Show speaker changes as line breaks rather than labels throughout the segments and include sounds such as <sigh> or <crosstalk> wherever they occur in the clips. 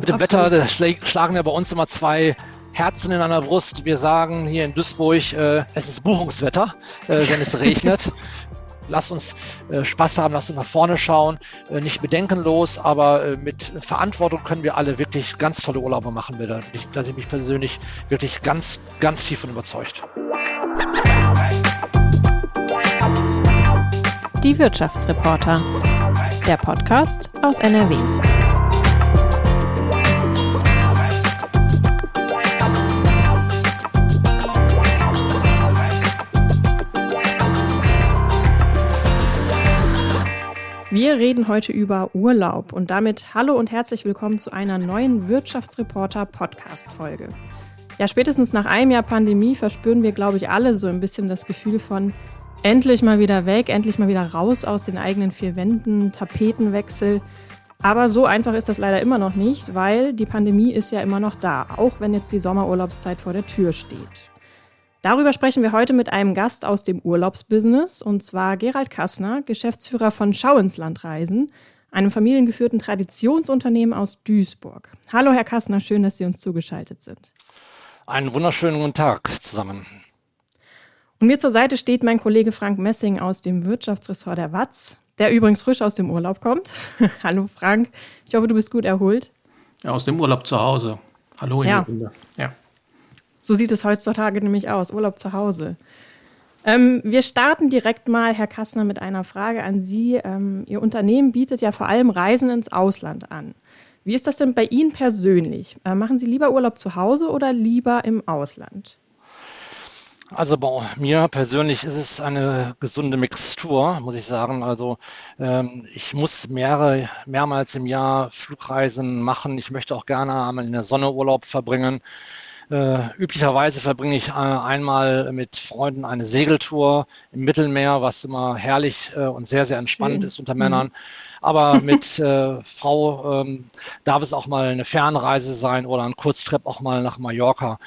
Mit dem Wetter schlagen ja bei uns immer zwei Herzen in einer Brust. Wir sagen hier in Duisburg, äh, es ist Buchungswetter, äh, wenn es regnet. <laughs> Lass uns äh, Spaß haben, lass uns nach vorne schauen, äh, nicht bedenkenlos, aber äh, mit Verantwortung können wir alle wirklich ganz tolle Urlaube machen. Da, da sind mich persönlich wirklich ganz, ganz tief von überzeugt.
Die Wirtschaftsreporter, der Podcast aus NRW. Wir reden heute über Urlaub und damit hallo und herzlich willkommen zu einer neuen Wirtschaftsreporter Podcast Folge. Ja, spätestens nach einem Jahr Pandemie verspüren wir, glaube ich, alle so ein bisschen das Gefühl von endlich mal wieder weg, endlich mal wieder raus aus den eigenen vier Wänden, Tapetenwechsel. Aber so einfach ist das leider immer noch nicht, weil die Pandemie ist ja immer noch da, auch wenn jetzt die Sommerurlaubszeit vor der Tür steht. Darüber sprechen wir heute mit einem Gast aus dem Urlaubsbusiness, und zwar Gerald Kassner, Geschäftsführer von Schau ins Land Reisen, einem familiengeführten Traditionsunternehmen aus Duisburg. Hallo, Herr Kassner, schön, dass Sie uns zugeschaltet sind.
Einen wunderschönen guten Tag zusammen.
Und mir zur Seite steht mein Kollege Frank Messing aus dem Wirtschaftsressort der Watz, der übrigens frisch aus dem Urlaub kommt. <laughs> Hallo Frank, ich hoffe, du bist gut erholt.
Ja, aus dem Urlaub zu Hause. Hallo in
ja. die Runde. Ja. So sieht es heutzutage nämlich aus, Urlaub zu Hause. Ähm, wir starten direkt mal, Herr Kassner, mit einer Frage an Sie. Ähm, Ihr Unternehmen bietet ja vor allem Reisen ins Ausland an. Wie ist das denn bei Ihnen persönlich? Äh, machen Sie lieber Urlaub zu Hause oder lieber im Ausland?
Also bei mir persönlich ist es eine gesunde Mixtur, muss ich sagen. Also ähm, ich muss mehrere, mehrmals im Jahr Flugreisen machen. Ich möchte auch gerne einmal in der Sonne Urlaub verbringen. Äh, üblicherweise verbringe ich äh, einmal mit Freunden eine Segeltour im Mittelmeer, was immer herrlich äh, und sehr, sehr entspannend Schön. ist unter Männern. Mhm. Aber <laughs> mit äh, Frau ähm, darf es auch mal eine Fernreise sein oder ein Kurztrip auch mal nach Mallorca.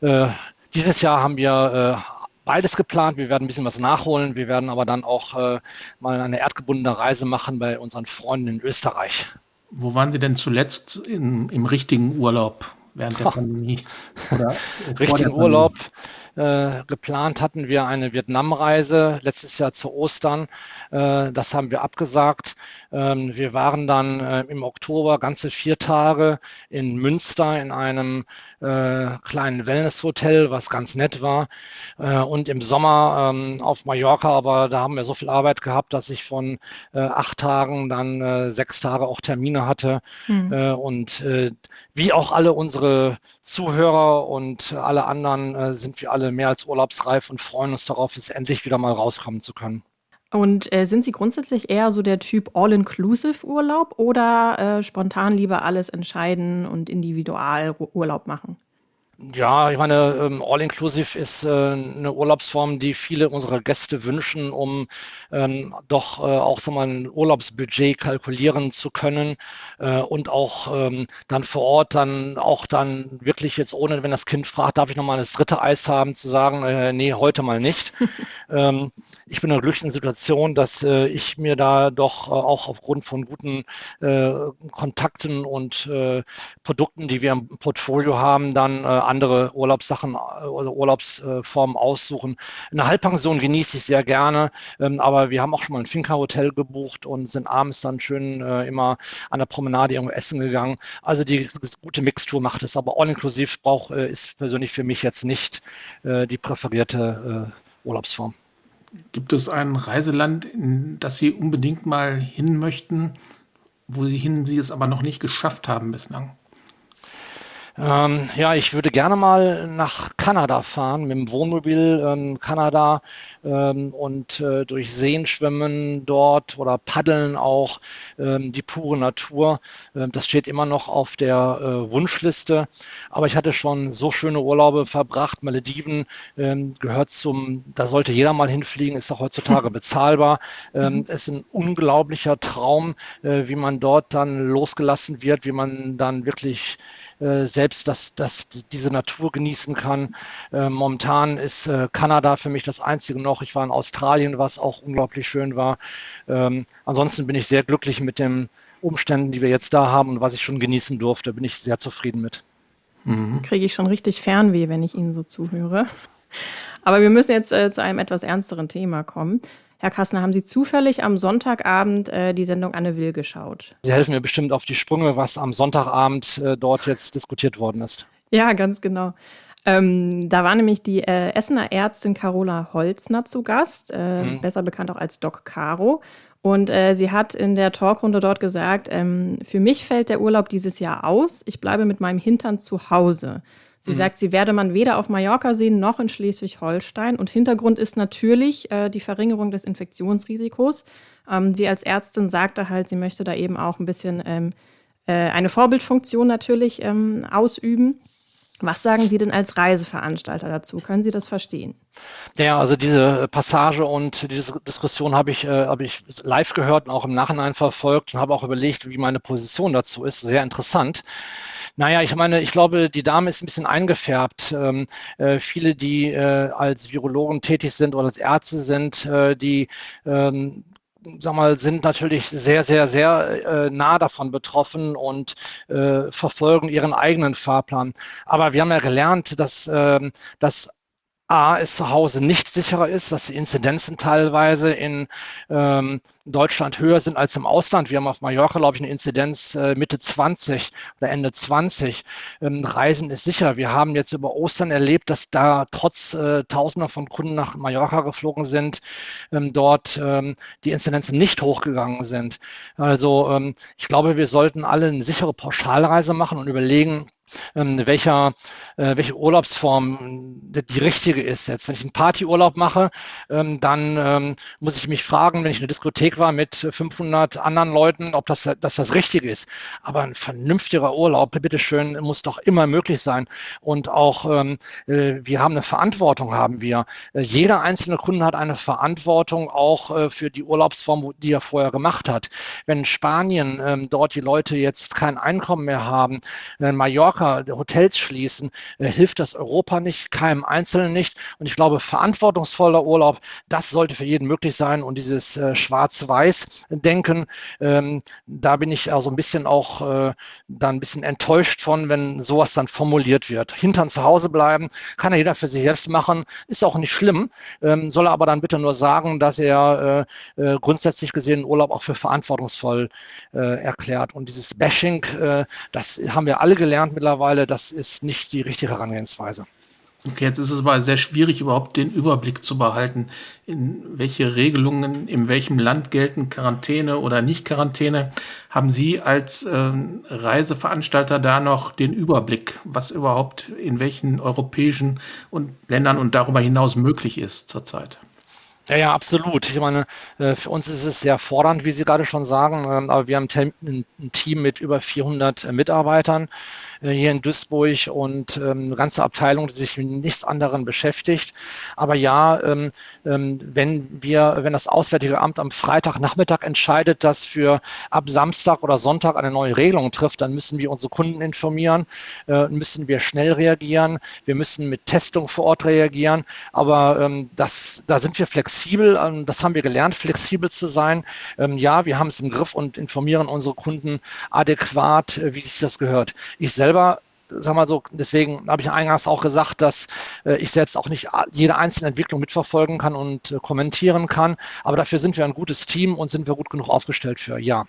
Äh, dieses Jahr haben wir äh, beides geplant. Wir werden ein bisschen was nachholen. Wir werden aber dann auch mal eine erdgebundene Reise machen bei unseren Freunden in Österreich.
Wo waren Sie denn zuletzt in, im richtigen Urlaub? Während der <laughs> Pandemie.
Oder Richtigen Urlaub. Äh, geplant hatten wir eine Vietnamreise letztes Jahr zu Ostern. Äh, das haben wir abgesagt. Ähm, wir waren dann äh, im Oktober ganze vier Tage in Münster in einem äh, kleinen Wellnesshotel, was ganz nett war. Äh, und im Sommer ähm, auf Mallorca, aber da haben wir so viel Arbeit gehabt, dass ich von acht Tagen dann sechs Tage auch Termine hatte. Mhm. und wie auch alle unsere Zuhörer und alle anderen sind wir alle alle mehr als urlaubsreif und freuen uns darauf, es endlich wieder mal rauskommen zu können.
Und äh, sind Sie grundsätzlich eher so der Typ All-Inclusive-Urlaub oder äh, spontan lieber alles entscheiden und individual Urlaub machen?
Ja, ich meine, ähm, All-Inclusive ist äh, eine Urlaubsform, die viele unserer Gäste wünschen, um ähm, doch äh, auch so mal ein Urlaubsbudget kalkulieren zu können äh, und auch ähm, dann vor Ort dann auch dann wirklich jetzt ohne, wenn das Kind fragt, darf ich noch mal das dritte Eis haben, zu sagen, nee, heute mal nicht. <laughs> ich bin in der glücklichen Situation, dass ich mir da doch auch aufgrund von guten Kontakten und Produkten, die wir im Portfolio haben, dann andere Urlaubssachen oder Urlaubsformen aussuchen. Eine Halbpension genieße ich sehr gerne, ähm, aber wir haben auch schon mal ein Finca-Hotel gebucht und sind abends dann schön äh, immer an der Promenade irgendwo essen gegangen. Also die gute Mixtur macht es, aber all-inklusiv braucht äh, ist persönlich für mich jetzt nicht die präferierte Urlaubsform.
Gibt es ein Reiseland, in das Sie unbedingt mal hin möchten, wohin Sie es aber noch nicht geschafft haben bislang?
Ähm, ja, ich würde gerne mal nach Kanada fahren mit dem Wohnmobil ähm, Kanada ähm, und äh, durch Seen schwimmen dort oder paddeln auch ähm, die pure Natur. Ähm, das steht immer noch auf der äh, Wunschliste. Aber ich hatte schon so schöne Urlaube verbracht. Malediven ähm, gehört zum, da sollte jeder mal hinfliegen, ist auch heutzutage <laughs> bezahlbar. Mhm. Es ist ein unglaublicher Traum, äh, wie man dort dann losgelassen wird, wie man dann wirklich selbst das, das, diese Natur genießen kann. Äh, momentan ist äh, Kanada für mich das einzige noch. Ich war in Australien, was auch unglaublich schön war. Ähm, ansonsten bin ich sehr glücklich mit dem Umständen, die wir jetzt da haben und was ich schon genießen durfte, bin ich sehr zufrieden mit.
Mhm. Kriege ich schon richtig Fernweh, wenn ich Ihnen so zuhöre. Aber wir müssen jetzt äh, zu einem etwas ernsteren Thema kommen. Herr Kassner, haben Sie zufällig am Sonntagabend äh, die Sendung Anne Will geschaut?
Sie helfen mir bestimmt auf die Sprünge, was am Sonntagabend äh, dort jetzt diskutiert worden ist.
Ja, ganz genau. Ähm, da war nämlich die äh, Essener Ärztin Carola Holzner zu Gast, mhm. besser bekannt auch als Doc Caro. Und äh, sie hat in der Talkrunde dort gesagt, ähm, für mich fällt der Urlaub dieses Jahr aus. Ich bleibe mit meinem Hintern zu Hause. Sie mhm. sagt, sie werde man weder auf Mallorca sehen noch in Schleswig-Holstein. Und Hintergrund ist natürlich äh, die Verringerung des Infektionsrisikos. Ähm, sie als Ärztin sagte halt, sie möchte da eben auch ein bisschen ähm, äh, eine Vorbildfunktion natürlich ähm, ausüben. Was sagen Sie denn als Reiseveranstalter dazu? Können Sie das verstehen?
Ja, also diese Passage und diese Diskussion habe ich, äh, habe ich live gehört und auch im Nachhinein verfolgt und habe auch überlegt, wie meine Position dazu ist. Sehr interessant. Naja, ich meine, ich glaube, die Dame ist ein bisschen eingefärbt. Ähm, äh, viele, die äh, als Virologen tätig sind oder als Ärzte sind, äh, die ähm, sag mal, sind natürlich sehr, sehr, sehr äh, nah davon betroffen und äh, verfolgen ihren eigenen Fahrplan. Aber wir haben ja gelernt, dass, äh, dass A, es zu Hause nicht sicherer ist, dass die Inzidenzen teilweise in ähm, Deutschland höher sind als im Ausland. Wir haben auf Mallorca, glaube ich, eine Inzidenz äh, Mitte 20 oder Ende 20. Ähm, Reisen ist sicher. Wir haben jetzt über Ostern erlebt, dass da trotz äh, Tausender von Kunden nach Mallorca geflogen sind, ähm, dort ähm, die Inzidenzen nicht hochgegangen sind. Also ähm, ich glaube, wir sollten alle eine sichere Pauschalreise machen und überlegen, welcher, äh, welche Urlaubsform die richtige ist. Jetzt, wenn ich einen Partyurlaub mache, ähm, dann ähm, muss ich mich fragen, wenn ich in einer Diskothek war mit 500 anderen Leuten, ob das, dass das Richtige ist. Aber ein vernünftiger Urlaub, bitteschön, muss doch immer möglich sein. Und auch ähm, äh, wir haben eine Verantwortung, haben wir. Äh, jeder einzelne Kunde hat eine Verantwortung auch äh, für die Urlaubsform, die er vorher gemacht hat. Wenn Spanien ähm, dort die Leute jetzt kein Einkommen mehr haben, äh, Mallorca Mallorca Hotels schließen, äh, hilft das Europa nicht, keinem Einzelnen nicht. Und ich glaube, verantwortungsvoller Urlaub, das sollte für jeden möglich sein. Und dieses äh, Schwarz-Weiß-Denken, ähm, da bin ich also ein bisschen auch äh, dann ein bisschen enttäuscht von, wenn sowas dann formuliert wird. Hintern zu Hause bleiben, kann ja jeder für sich selbst machen, ist auch nicht schlimm, ähm, soll aber dann bitte nur sagen, dass er grundsätzlich gesehen Urlaub auch für verantwortungsvoll erklärt. Und dieses Bashing, das haben wir alle gelernt mit mittlerweile, das ist nicht die richtige Herangehensweise.
Okay, jetzt ist es aber sehr schwierig, überhaupt den Überblick zu behalten, in welche Regelungen in welchem Land gelten, Quarantäne oder nicht Quarantäne. Haben Sie als äh, Reiseveranstalter da noch den Überblick, was überhaupt in welchen europäischen und Ländern und darüber hinaus möglich ist zurzeit?
Ja, ja, absolut. Ich meine, äh, für uns ist es sehr fordernd, wie Sie gerade schon sagen, ähm, aber wir haben ein Team mit über 400 äh, Mitarbeitern hier in Duisburg und ähm, eine ganze Abteilung, die sich mit nichts anderem beschäftigt. Aber ja, ähm, ähm, wenn wir, wenn das Auswärtige Amt am Freitagnachmittag entscheidet, dass für ab Samstag oder Sonntag eine neue Regelung trifft, dann müssen wir unsere Kunden informieren, äh, müssen wir schnell reagieren, wir müssen mit Testung vor Ort reagieren. Aber das, da sind wir flexibel, das haben wir gelernt, flexibel zu sein. Ja, wir haben es im Griff und informieren unsere Kunden adäquat, äh, wie sich das gehört. Ich selbst selber sag mal so, deswegen habe ich eingangs auch gesagt, dass äh, ich selbst auch nicht jede einzelne Entwicklung mitverfolgen kann und äh, kommentieren kann. Aber dafür sind wir ein gutes Team und sind wir gut genug aufgestellt für, ja.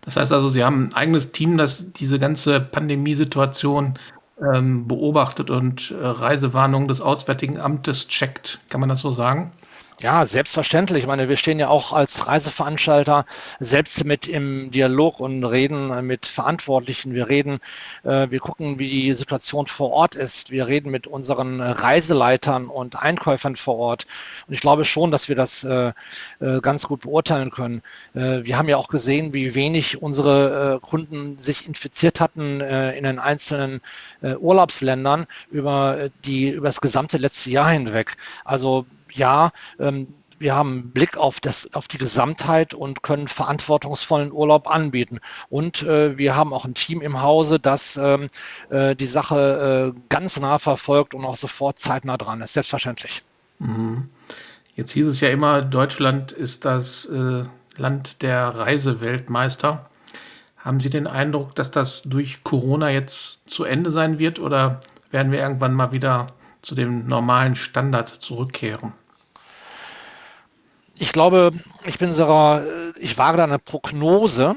Das heißt also, Sie haben ein eigenes Team, das diese ganze Pandemiesituation ähm, beobachtet und äh, Reisewarnungen des Auswärtigen Amtes checkt. Kann man das so sagen?
Ja, selbstverständlich. Ich meine, wir stehen ja auch als Reiseveranstalter selbst mit im Dialog und reden mit Verantwortlichen. Wir reden, äh, wir gucken, wie die Situation vor Ort ist. Wir reden mit unseren Reiseleitern und Einkäufern vor Ort. Und ich glaube schon, dass wir das äh, äh, ganz gut beurteilen können. Wir haben ja auch gesehen, wie wenig unsere Kunden sich infiziert hatten in den einzelnen Urlaubsländern über die, über das gesamte letzte Jahr hinweg. Also ja, ähm, wir haben einen Blick auf, das, auf die Gesamtheit und können verantwortungsvollen Urlaub anbieten. Und äh, wir haben auch ein Team im Hause, das ähm, äh, die Sache äh, ganz nah verfolgt und auch sofort zeitnah dran ist, selbstverständlich.
Mhm. Jetzt hieß es ja immer, Deutschland ist das äh, Land der Reiseweltmeister. Haben Sie den Eindruck, dass das durch Corona jetzt zu Ende sein wird oder werden wir irgendwann mal wieder zu dem normalen Standard zurückkehren?
Ich glaube, ich bin sogar, ich wage da eine Prognose.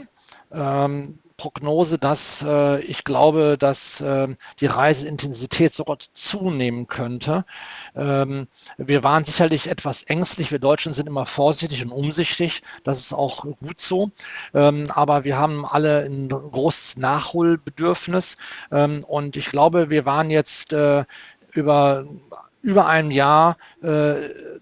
Ähm, Prognose, dass äh, ich glaube, dass äh, die Reiseintensität sogar zunehmen könnte. Ähm, wir waren sicherlich etwas ängstlich. Wir Deutschen sind immer vorsichtig und umsichtig. Das ist auch gut so. Ähm, aber wir haben alle ein großes Nachholbedürfnis. Ähm, und ich glaube, wir waren jetzt äh, über über einem Jahr äh,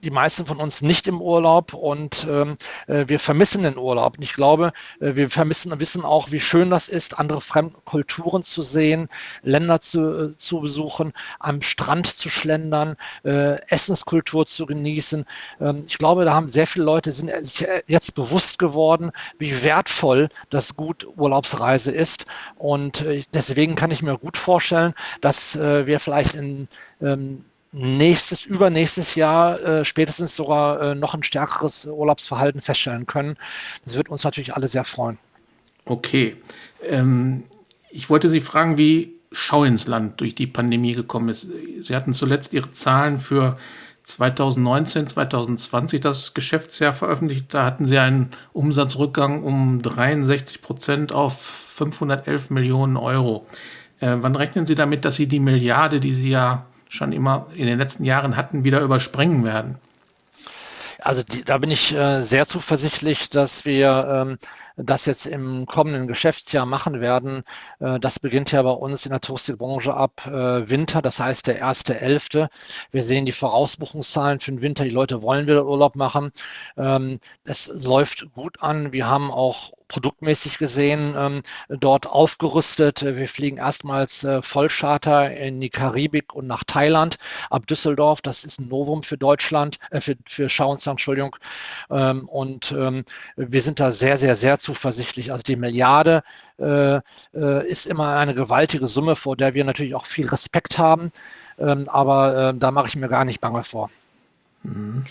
die meisten von uns nicht im Urlaub und ähm, äh, wir vermissen den Urlaub. Und ich glaube, äh, wir vermissen und wissen auch, wie schön das ist, andere Fremdkulturen zu sehen, Länder zu, äh, zu besuchen, am Strand zu schlendern, äh, Essenskultur zu genießen. Ähm, ich glaube, da haben sehr viele Leute sind sich jetzt bewusst geworden, wie wertvoll das Gut Urlaubsreise ist. Und äh, deswegen kann ich mir gut vorstellen, dass äh, wir vielleicht in ähm, nächstes, übernächstes Jahr äh, spätestens sogar äh, noch ein stärkeres Urlaubsverhalten feststellen können. Das wird uns natürlich alle sehr freuen.
Okay. Ähm, ich wollte Sie fragen, wie Schau ins Land durch die Pandemie gekommen ist. Sie hatten zuletzt Ihre Zahlen für 2019, 2020 das Geschäftsjahr veröffentlicht. Da hatten Sie einen Umsatzrückgang um 63 Prozent auf 511 Millionen Euro. Äh, wann rechnen Sie damit, dass Sie die Milliarde, die Sie ja schon immer in den letzten Jahren hatten, wieder überspringen werden?
Also die, da bin ich äh, sehr zuversichtlich, dass wir ähm, das jetzt im kommenden Geschäftsjahr machen werden. Äh, das beginnt ja bei uns in der Touristikbranche ab äh, Winter, das heißt der erste Elfte. Wir sehen die Vorausbuchungszahlen für den Winter. Die Leute wollen wieder Urlaub machen. Ähm, es läuft gut an. Wir haben auch produktmäßig gesehen ähm, dort aufgerüstet. Wir fliegen erstmals äh, Vollcharter in die Karibik und nach Thailand ab Düsseldorf. Das ist ein Novum für Deutschland, für, für Schauensland, Entschuldigung. Ähm, und wir sind da sehr, sehr, sehr zuversichtlich. Also die Milliarde äh, äh, ist immer eine gewaltige Summe, vor der wir natürlich auch viel Respekt haben. Ähm, aber äh, da mache ich mir gar nicht bange vor.
Mhm.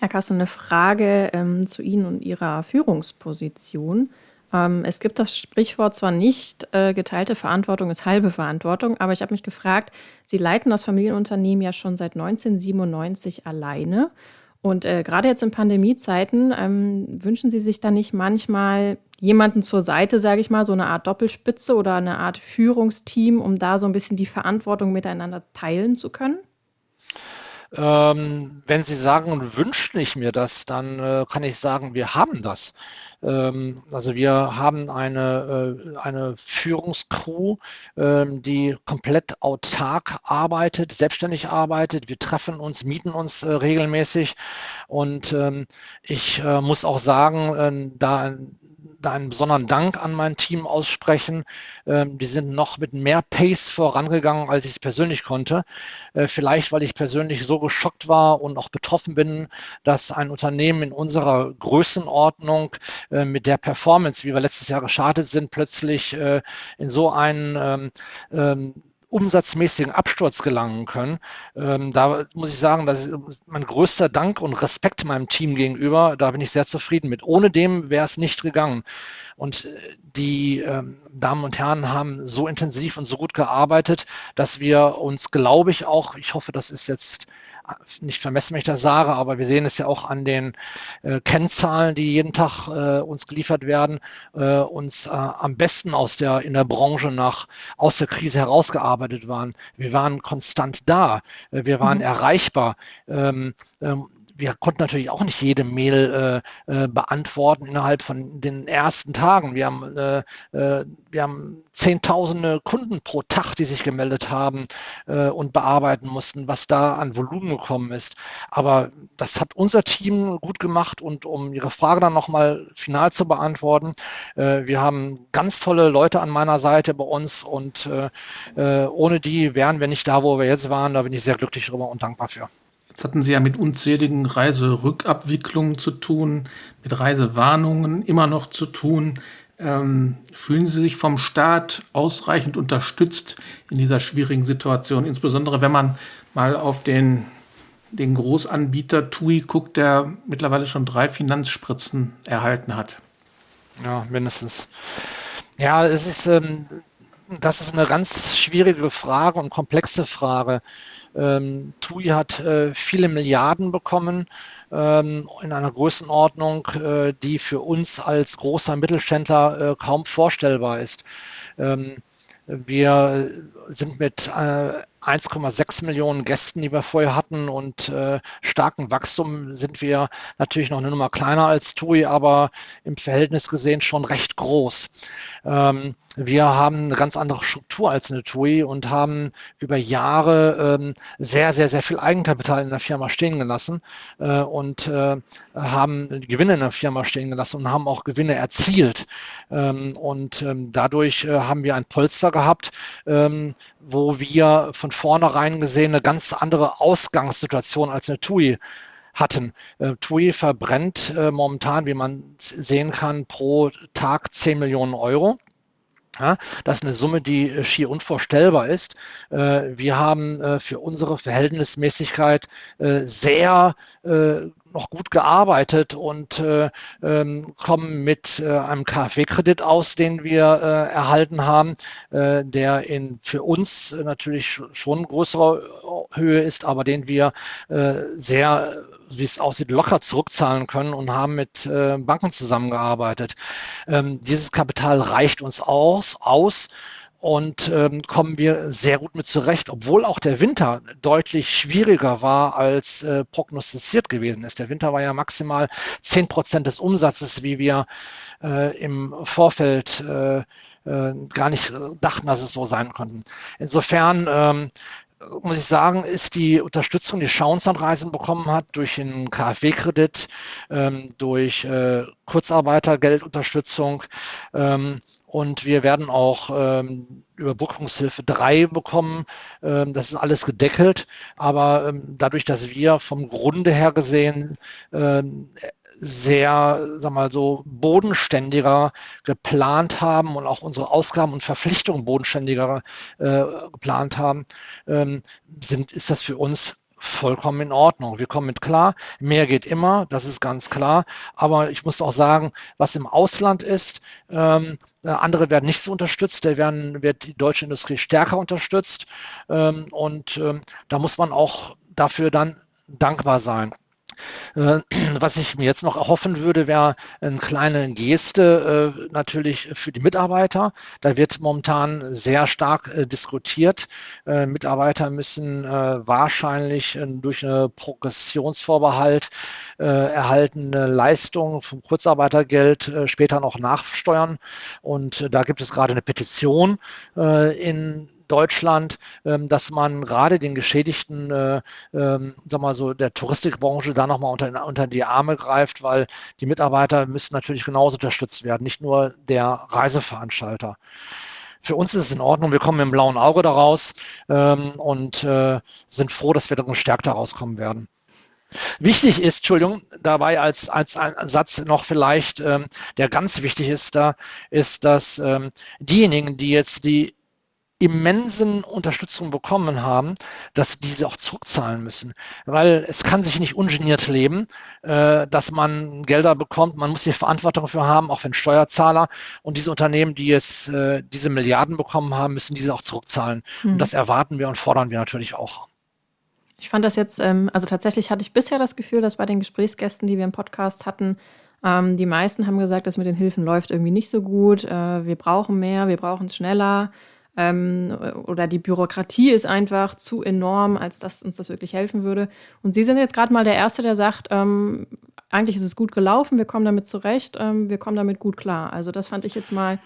Herr Kassel, eine Frage ähm, zu Ihnen und Ihrer Führungsposition. Ähm, es gibt das Sprichwort zwar nicht, äh, geteilte Verantwortung ist halbe Verantwortung, aber ich habe mich gefragt, Sie leiten das Familienunternehmen ja schon seit 1997 alleine. Und äh, gerade jetzt in Pandemiezeiten ähm, wünschen Sie sich da nicht manchmal jemanden zur Seite, sage ich mal, so eine Art Doppelspitze oder eine Art Führungsteam, um da so ein bisschen die Verantwortung miteinander teilen zu können?
Ähm, wenn Sie sagen, wünsche ich mir das, dann äh, kann ich sagen, wir haben das. Ähm, also wir haben eine, äh, eine Führungscrew, ähm, die komplett autark arbeitet, selbstständig arbeitet. Wir treffen uns, mieten uns äh, regelmäßig. Und ähm, ich äh, muss auch sagen, da da einen besonderen Dank an mein Team aussprechen. Ähm, die sind noch mit mehr Pace vorangegangen, als ich es persönlich konnte. Äh, vielleicht, weil ich persönlich so geschockt war und auch betroffen bin, dass ein Unternehmen in unserer Größenordnung äh, mit der Performance, wie wir letztes Jahr gestartet sind, plötzlich äh, in so einen ähm, ähm, umsatzmäßigen Absturz gelangen können. Ähm, da muss ich sagen, das ist mein größter Dank und Respekt meinem Team gegenüber. Da bin ich sehr zufrieden mit. Ohne dem wäre es nicht gegangen. Und äh, die ähm, Damen und Herren haben so intensiv und so gut gearbeitet, dass wir uns, glaube ich, auch, ich hoffe, das ist jetzt nicht vermessen, wenn ich das sage, aber wir sehen es ja auch an den äh, Kennzahlen, die jeden Tag äh, uns geliefert werden, äh, uns äh, am besten aus der, in der Branche nach, aus der Krise herausgearbeitet waren. Wir waren konstant da, äh, wir waren mhm. erreichbar. Ähm, ähm, wir konnten natürlich auch nicht jede Mail äh, äh, beantworten innerhalb von den ersten Tagen. Wir haben, äh, äh, wir haben Zehntausende Kunden pro Tag, die sich gemeldet haben äh, und bearbeiten mussten, was da an Volumen gekommen ist. Aber das hat unser Team gut gemacht und um Ihre Frage dann nochmal final zu beantworten, äh, wir haben ganz tolle Leute an meiner Seite bei uns und äh, äh ohne die wären wir nicht da, wo wir jetzt waren. Da bin ich sehr glücklich darüber und dankbar für.
Jetzt hatten Sie ja mit unzähligen Reiserückabwicklungen zu tun, mit Reisewarnungen immer noch zu tun. Ähm, fühlen Sie sich vom Staat ausreichend unterstützt in dieser schwierigen Situation, insbesondere wenn man mal auf den, den Großanbieter TUI guckt, der mittlerweile schon drei Finanzspritzen erhalten hat?
Ja, mindestens. Ja, es ist, ähm, das ist eine ganz schwierige Frage und komplexe Frage. Ähm, TUI hat äh, viele Milliarden bekommen ähm, in einer Größenordnung, äh, die für uns als großer Mittelständler äh, kaum vorstellbar ist. Ähm, wir sind mit äh, 1,6 Millionen Gästen, die wir vorher hatten und äh, starken Wachstum sind wir natürlich noch eine Nummer kleiner als TUI, aber im Verhältnis gesehen schon recht groß. Ähm, wir haben eine ganz andere Struktur als eine TUI und haben über Jahre ähm, sehr, sehr, sehr viel Eigenkapital in der Firma stehen gelassen äh, und äh, haben Gewinne in der Firma stehen gelassen und haben auch Gewinne erzielt. Ähm, und ähm, dadurch äh, haben wir ein Polster gehabt, ähm, wo wir von vornherein gesehen eine ganz andere Ausgangssituation als eine TUI hatten. Äh, TUI verbrennt äh, momentan, wie man sehen kann, pro Tag 10 Millionen Euro. Ja, das ist eine Summe, die äh, schier unvorstellbar ist. Äh, wir haben für unsere Verhältnismäßigkeit sehr noch gut gearbeitet und äh, ähm, kommen mit äh, einem KfW-Kredit aus, den wir äh, erhalten haben, äh, der in für uns natürlich schon größere Höhe ist, aber den wir äh, sehr, wie es aussieht, locker zurückzahlen können und haben mit äh, Banken zusammengearbeitet. Ähm, dieses Kapital reicht uns aus, aus und ähm, kommen wir sehr gut mit zurecht, obwohl auch der Winter deutlich schwieriger war als äh, prognostiziert gewesen ist. Der Winter war ja maximal zehn Prozent des Umsatzes, wie wir äh, im Vorfeld äh, äh, gar nicht dachten, dass es so sein konnten. Insofern ähm, muss ich sagen, ist die Unterstützung, die Schauenslandreisen bekommen hat, durch den KfW-Kredit, ähm, durch äh, Kurzarbeitergeldunterstützung, ähm, und wir werden auch ähm, Überbrückungshilfe 3 bekommen. Ähm, das ist alles gedeckelt. Aber ähm, dadurch, dass wir vom Grunde her gesehen ähm, sehr, sag mal so, bodenständiger geplant haben und auch unsere Ausgaben und Verpflichtungen bodenständiger äh, geplant haben, ähm, sind, ist das für uns vollkommen in Ordnung. Wir kommen mit klar. Mehr geht immer, das ist ganz klar. Aber ich muss auch sagen, was im Ausland ist, ähm, äh, andere werden nicht so unterstützt, da werden, wird die deutsche Industrie stärker unterstützt. Ähm, und ähm, da muss man auch dafür dann dankbar sein. Äh, <clears throat> was ich mir jetzt noch erhoffen würde, wäre eine kleine Geste äh, natürlich für die Mitarbeiter. Da wird momentan sehr stark äh, diskutiert. Mitarbeiter müssen wahrscheinlich durch eine Progressionsvorbehalt erhaltene Leistung vom Kurzarbeitergeld später noch nachsteuern. Und da gibt es gerade eine Petition in Deutschland, ähm, dass man gerade den Geschädigten, äh, ähm, sag mal so, der Touristikbranche da nochmal unter, unter die Arme greift, weil die Mitarbeiter müssen natürlich genauso unterstützt werden, nicht nur der Reiseveranstalter. Für uns ist es in Ordnung, wir kommen dem blauen Auge daraus ähm, und äh, sind froh, dass wir da gestärkt daraus kommen werden. Wichtig ist, Entschuldigung, dabei als, als Satz noch vielleicht, ähm, der ganz wichtig ist da, ist, dass ähm, diejenigen, die jetzt die immensen Unterstützung bekommen haben, dass diese auch zurückzahlen müssen. Weil es kann sich nicht ungeniert leben, äh, dass man Gelder bekommt. Man muss die Verantwortung dafür haben, auch wenn Steuerzahler. Und diese Unternehmen, die jetzt äh, diese Milliarden bekommen haben, müssen diese auch zurückzahlen. Mhm. Und das erwarten wir und fordern wir natürlich auch.
Ich fand das jetzt, ähm, also tatsächlich hatte ich bisher das Gefühl, dass bei den Gesprächsgästen, die wir im Podcast hatten, ähm, die meisten haben gesagt, dass mit den Hilfen läuft irgendwie nicht so gut. Äh, wir brauchen mehr, wir brauchen es schneller ähm, oder die Bürokratie ist einfach zu enorm, als dass uns das wirklich helfen würde. Und Sie sind jetzt gerade mal der Erste, der sagt, ähm, eigentlich ist es gut gelaufen, wir kommen damit zurecht, ähm, wir kommen damit gut klar. Also das fand ich jetzt mal,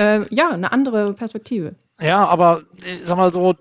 äh, ja, eine andere Perspektive.
Ja, aber ich sag mal so,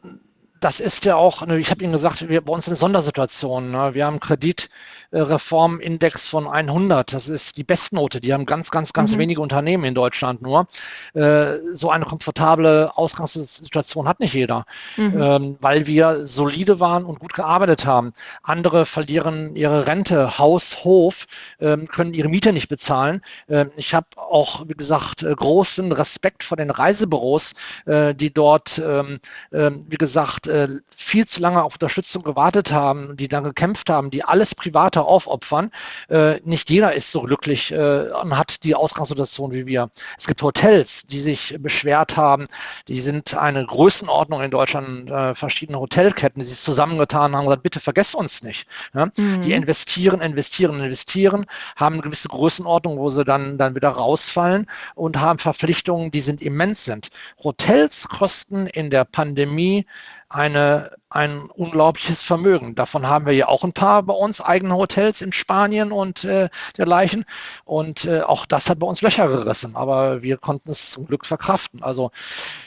das ist ja auch, ich habe Ihnen gesagt, wir bei uns eine Sondersituation. Ne? Wir haben Kredit Reformindex von 100. Das ist die Bestnote. Die haben ganz, ganz, ganz mhm. wenige Unternehmen in Deutschland nur. Äh, so eine komfortable Ausgangssituation hat nicht jeder, mhm. ähm, weil wir solide waren und gut gearbeitet haben. Andere verlieren ihre Rente, Haus, Hof, ähm, können ihre Miete nicht bezahlen. Ähm, ich habe auch, wie gesagt, äh, großen Respekt vor den Reisebüros, äh, die dort, wie gesagt, äh, viel zu lange auf Unterstützung gewartet haben, die dann gekämpft haben, die alles privat Monate aufopfern. Äh, nicht jeder ist so glücklich äh, und hat die Ausgangssituation wie wir. Es gibt Hotels, die sich beschwert haben. Die sind eine Größenordnung in Deutschland, äh, verschiedene Hotelketten, die sich zusammengetan haben und gesagt, bitte vergesst uns nicht. Ja? Mhm. Die investieren, investieren, investieren, haben eine gewisse Größenordnung, wo sie dann, dann wieder rausfallen und haben Verpflichtungen, die sind immens sind. Hotels kosten in der Pandemie eine, ein unglaubliches Vermögen. Davon haben wir ja auch ein paar bei uns, eigene Hotels in Spanien und äh, dergleichen. Und äh, auch das hat bei uns Löcher gerissen, aber wir konnten es zum Glück verkraften. Also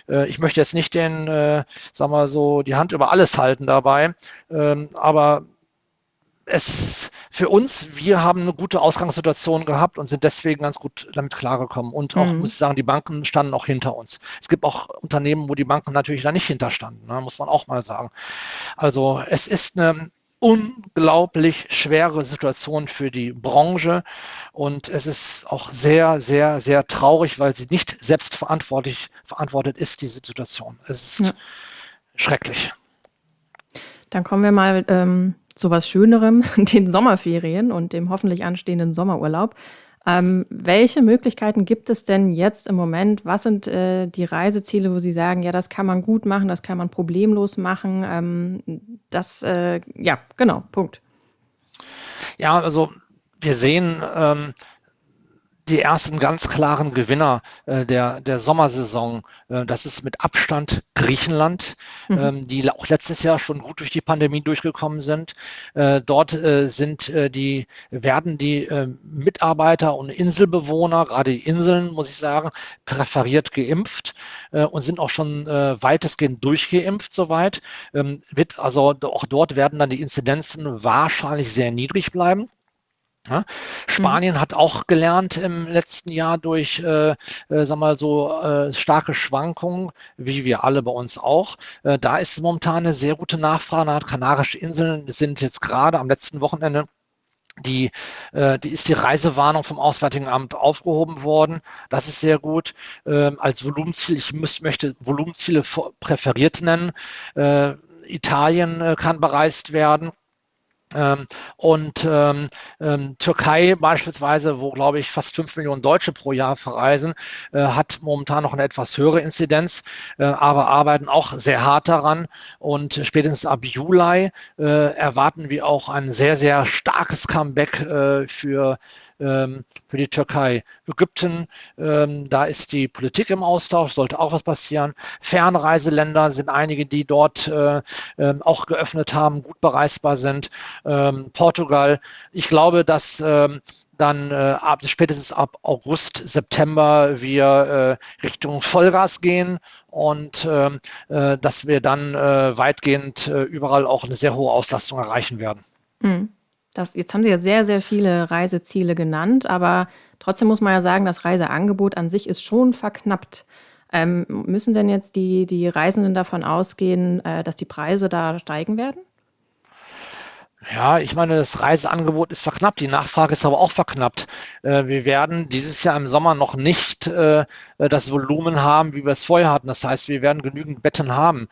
äh, ich möchte jetzt nicht den, äh, sag mal so, die Hand über alles halten dabei, ähm, aber es für uns, wir haben eine gute Ausgangssituation gehabt und sind deswegen ganz gut damit klargekommen. Und auch, mhm. muss ich sagen, die Banken standen auch hinter uns. Es gibt auch Unternehmen, wo die Banken natürlich da nicht hinterstanden, ne, muss man auch mal sagen. Also es ist eine unglaublich schwere Situation für die Branche und es ist auch sehr, sehr, sehr traurig, weil sie nicht selbstverantwortlich verantwortet ist, diese Situation. Es ist ja. schrecklich.
Dann kommen wir mal ähm, zu was Schönerem, <laughs> den Sommerferien und dem hoffentlich anstehenden Sommerurlaub. Ähm, welche Möglichkeiten gibt es denn jetzt im Moment? Was sind äh, die Reiseziele, wo Sie sagen, ja, das kann man gut machen, das kann man problemlos machen? Ähm, das, äh, ja, genau, Punkt.
Ja, also wir sehen, ähm, die ersten ganz klaren Gewinner äh, der, der Sommersaison. Äh, das ist mit Abstand Griechenland, mhm. ähm, die auch letztes Jahr schon gut durch die Pandemie durchgekommen sind. Äh, dort äh, sind äh, die, werden die äh, Mitarbeiter und Inselbewohner, gerade die Inseln, muss ich sagen, präferiert geimpft und sind auch schon weitestgehend durchgeimpft soweit. Ähm, wird also auch dort werden dann die Inzidenzen wahrscheinlich sehr niedrig bleiben. Ja, Spanien mhm. hat auch gelernt im letzten Jahr durch, äh, äh, sag mal so, äh, starke Schwankungen, wie wir alle bei uns auch. Äh, da ist momentan eine sehr gute Nachfrage. Kanarische Inseln sind jetzt gerade am letzten Wochenende die, äh, die ist die Reisewarnung vom Auswärtigen Amt aufgehoben worden. Das ist sehr gut. Ähm, als Volumenziel, ich muss, möchte Volumenziele präferiert nennen. Äh, Italien äh, kann bereist werden. Ähm, und ähm, ähm, Türkei beispielsweise, wo glaube ich fast fünf Millionen Deutsche pro Jahr verreisen, äh, hat momentan noch eine etwas höhere Inzidenz, äh, aber arbeiten auch sehr hart daran. Und spätestens ab Juli äh, erwarten wir auch ein sehr, sehr starkes Comeback für ähm, für die Türkei. Ägypten, ähm, da ist die Politik im Austausch, sollte auch was passieren. Fernreiseländer sind einige, die dort äh, ähm, auch geöffnet haben, gut bereisbar sind. Portugal. Ich glaube, dass dann äh, ab, spätestens ab August, September wir äh, Richtung Vollgas gehen und ähm, äh, dass wir dann äh, weitgehend äh, überall auch eine sehr hohe Auslastung erreichen werden.
Mhm. Das, jetzt haben Sie ja sehr, sehr viele Reiseziele genannt, aber trotzdem muss man ja sagen, das Reiseangebot an sich ist schon verknappt. Ähm, müssen denn jetzt die, die Reisenden davon ausgehen, äh, dass die Preise da steigen werden?
Ja, ich meine, das Reiseangebot ist verknappt, die Nachfrage ist aber auch verknappt. Äh, wir werden dieses Jahr im Sommer noch nicht äh, das Volumen haben, wie wir es vorher hatten. Das heißt, wir werden genügend Betten haben.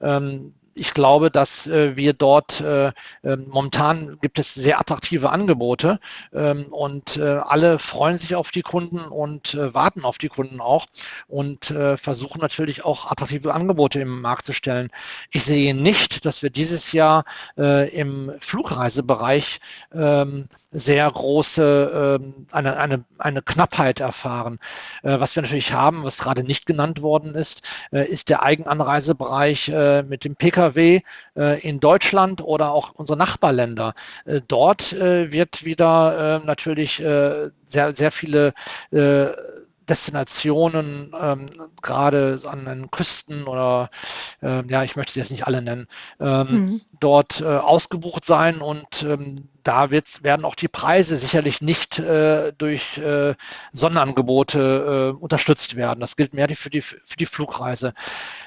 Ähm, ich glaube, dass äh, wir dort äh, äh, momentan gibt es sehr attraktive Angebote ähm, und äh, alle freuen sich auf die Kunden und warten auf die Kunden auch und versuchen natürlich auch attraktive Angebote im Markt zu stellen. Ich sehe nicht, dass wir dieses Jahr im Flugreisebereich ähm, sehr große, ähm, eine, eine, eine Knappheit erfahren. Äh, was wir natürlich haben, was gerade nicht genannt worden ist, äh, ist der Eigenanreisebereich äh, mit dem Pkw äh, in Deutschland oder auch unsere Nachbarländer. Äh, dort äh, wird wieder äh, natürlich äh, sehr, sehr viele äh, Destinationen, ähm, gerade an den Küsten oder äh, ja, ich möchte sie jetzt nicht alle nennen, ähm, mhm. dort äh, ausgebucht sein und ähm, da wird, werden auch die Preise sicherlich nicht äh, durch äh, Sonderangebote äh, unterstützt werden. Das gilt mehr für die, für die Flugreise.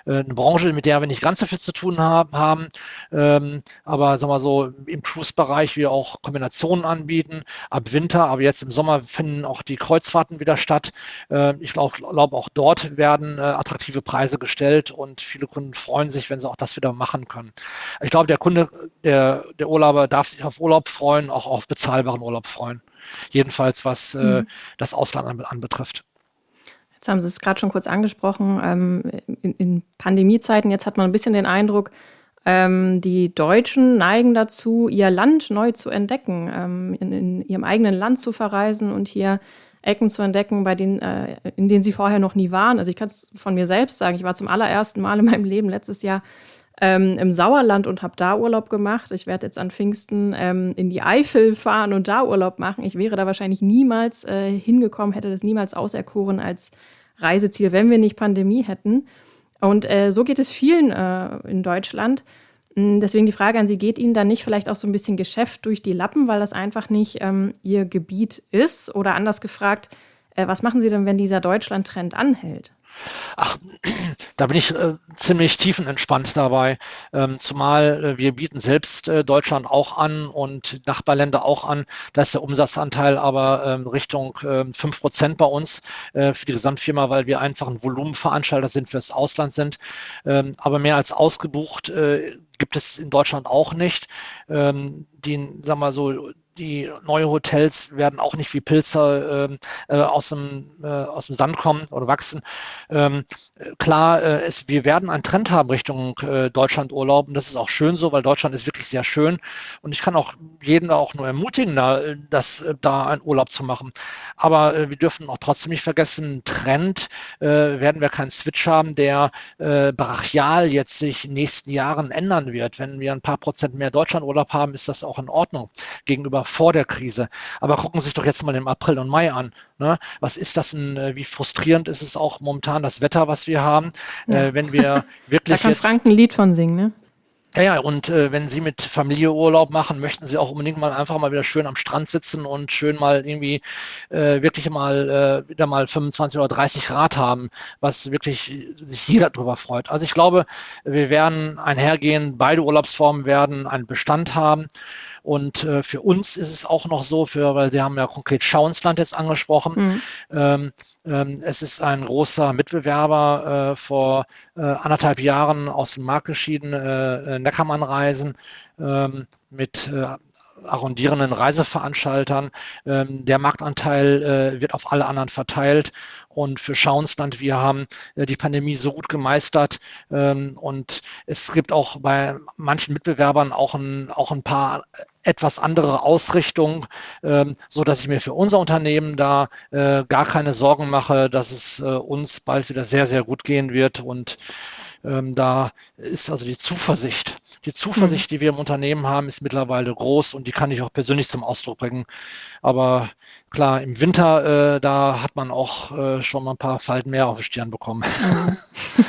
äh, eine Branche, mit der wir nicht ganz so viel zu tun haben, ähm, aber sagen wir so im Cruise-Bereich wir auch Kombinationen anbieten. Ab Winter, aber jetzt im Sommer finden auch die Kreuzfahrten wieder statt. Äh, ich glaube, glaub, auch dort werden äh, attraktive Preise gestellt und viele Kunden freuen sich, wenn sie auch das wieder machen können. Ich glaube, der Kunde, der, der Urlauber darf sich auf Urlaub freuen, auch auf bezahlbaren Urlaub freuen. Jedenfalls was äh, mhm. das Ausland anbetrifft.
Jetzt haben Sie es gerade schon kurz angesprochen. Ähm, in, in, Pandemiezeiten, jetzt hat man ein bisschen den Eindruck, ähm, die Deutschen neigen dazu, ihr Land neu zu entdecken, ähm, in, in, ihrem eigenen Land zu verreisen und hier Ecken zu entdecken, bei denen, äh, in denen sie vorher noch nie waren. Also ich kann es von mir selbst sagen, ich war zum allerersten Mal in meinem Leben letztes Jahr ähm, im Sauerland und habe da Urlaub gemacht. Ich werde jetzt an Pfingsten ähm, in die Eifel fahren und da Urlaub machen. Ich wäre da wahrscheinlich niemals äh, hingekommen, hätte das niemals auserkoren als Reiseziel, wenn wir nicht Pandemie hätten. Und äh, so geht es vielen äh, in Deutschland. Hm, deswegen die Frage an Sie, geht Ihnen da nicht vielleicht auch so ein bisschen Geschäft durch die Lappen, weil das einfach nicht ähm, Ihr Gebiet ist? Oder anders gefragt, was machen Sie denn, wenn dieser Deutschland-Trend anhält?
Ach, <clears throat> da bin ich äh, ziemlich tiefenentspannt dabei. Ähm, zumal äh, wir bieten selbst äh, Deutschland auch an und Nachbarländer auch an. Da ist der Umsatzanteil aber ähm, Richtung äh, 5 Prozent bei uns äh, für die Gesamtfirma, weil wir einfach ein Volumenveranstalter sind, fürs Ausland sind. Ähm, aber mehr als ausgebucht äh, gibt es in Deutschland auch nicht. Ähm, die, sag mal so, die neue Hotels werden auch nicht wie Pilze ähm, äh, aus, dem, äh, aus dem Sand kommen oder wachsen. Ähm, klar, äh, es, wir werden einen Trend haben Richtung äh, Deutschlandurlaub und das ist auch schön so, weil Deutschland ist wirklich sehr schön und ich kann auch jeden auch nur ermutigen, da, das, äh, da einen Urlaub zu machen. Aber äh, wir dürfen auch trotzdem nicht vergessen, Trend äh, werden wir keinen Switch haben, der äh, brachial jetzt sich in den nächsten Jahren ändern wird. Wenn wir ein paar Prozent mehr Deutschlandurlaub haben, ist das auch in Ordnung gegenüber vor der Krise. Aber gucken Sie sich doch jetzt mal im April und Mai an. Ne? Was ist das denn, äh, wie frustrierend ist es auch momentan das Wetter, was wir haben, ja. äh, wenn wir <laughs> wirklich.
da kann Frank ein Lied von singen, ne?
Ja, ja, und äh, wenn Sie mit Familie Urlaub machen, möchten Sie auch unbedingt mal einfach mal wieder schön am Strand sitzen und schön mal irgendwie äh, wirklich mal äh, wieder mal 25 oder 30 Grad haben, was wirklich sich jeder drüber freut. Also ich glaube, wir werden einhergehen, beide Urlaubsformen werden einen Bestand haben. Und äh, für uns ist es auch noch so, für, weil Sie haben ja konkret Schauensland jetzt angesprochen. Mhm. Ähm, ähm, es ist ein großer Mitbewerber äh, vor äh, anderthalb Jahren aus dem Markt geschieden, äh, äh Neckermann-Reisen ähm, mit äh, arrondierenden Reiseveranstaltern. Ähm, der Marktanteil äh, wird auf alle anderen verteilt. Und für Schauensland, wir haben äh, die Pandemie so gut gemeistert. Ähm, und es gibt auch bei manchen Mitbewerbern auch ein, auch ein paar etwas andere Ausrichtungen, ähm, so dass ich mir für unser Unternehmen da äh, gar keine Sorgen mache, dass es äh, uns bald wieder sehr, sehr gut gehen wird. Und ähm, da ist also die Zuversicht die Zuversicht, mhm. die wir im Unternehmen haben, ist mittlerweile groß und die kann ich auch persönlich zum Ausdruck bringen. Aber klar, im Winter, äh, da hat man auch äh, schon mal ein paar Falten mehr auf die Stirn bekommen. Mhm.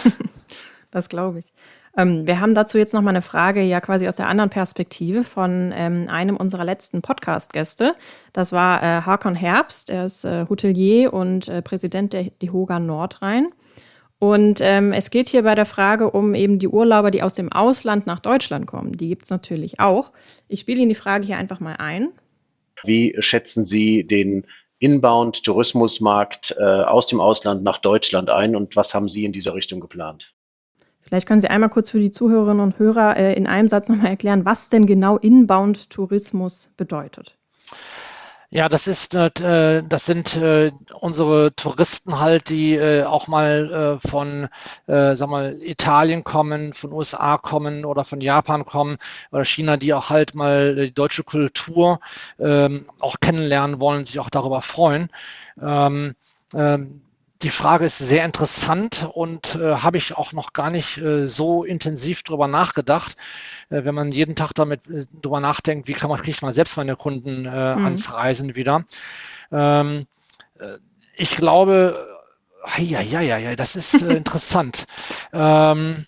<laughs> <laughs>
das glaube ich. Ähm, wir haben dazu jetzt noch mal eine Frage, ja quasi aus der anderen Perspektive von ähm, einem unserer letzten Podcast-Gäste. Das war äh, Harkon Herbst. Er ist äh, Hotelier und äh, Präsident der DEHOGA Nordrhein. Und ähm, es geht hier bei der Frage um eben die Urlauber, die aus dem Ausland nach Deutschland kommen. Die gibt es natürlich auch. Ich spiele Ihnen die Frage hier einfach mal ein.
Wie schätzen Sie den Inbound-Tourismusmarkt äh, aus dem Ausland nach Deutschland ein und was haben Sie in dieser Richtung geplant?
Vielleicht können Sie einmal kurz für die Zuhörerinnen und Hörer äh, in einem Satz nochmal erklären, was denn genau Inbound-Tourismus bedeutet.
Ja, das ist, äh, das sind äh, unsere Touristen halt, die äh, auch mal äh, von, äh, sag mal, Italien kommen, von USA kommen oder von Japan kommen oder China, die auch halt mal die deutsche Kultur ähm, auch kennenlernen wollen, sich auch darüber freuen. Ähm, ähm, die Frage ist sehr interessant und äh, habe ich auch noch gar nicht äh, so intensiv drüber nachgedacht. Äh, wenn man jeden Tag damit äh, drüber nachdenkt, wie kann man, kriegt man selbst meine Kunden äh, mhm. ans Reisen wieder. Ähm, äh, ich glaube, ja, ja, ja, ja, das ist <laughs> interessant. Ähm,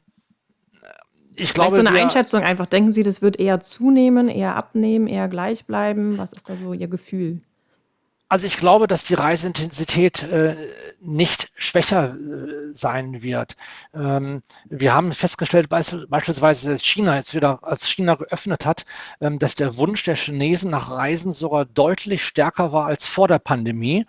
ich glaube, so eine wir, Einschätzung einfach. Denken Sie, das wird eher zunehmen, eher abnehmen, eher gleich bleiben? Was ist da so Ihr Gefühl?
Also ich glaube, dass die Reiseintensität äh, nicht schwächer äh, sein wird. Ähm, wir haben festgestellt, beispielsweise, dass China jetzt wieder, als China geöffnet hat, ähm, dass der Wunsch der Chinesen nach Reisen sogar deutlich stärker war als vor der Pandemie.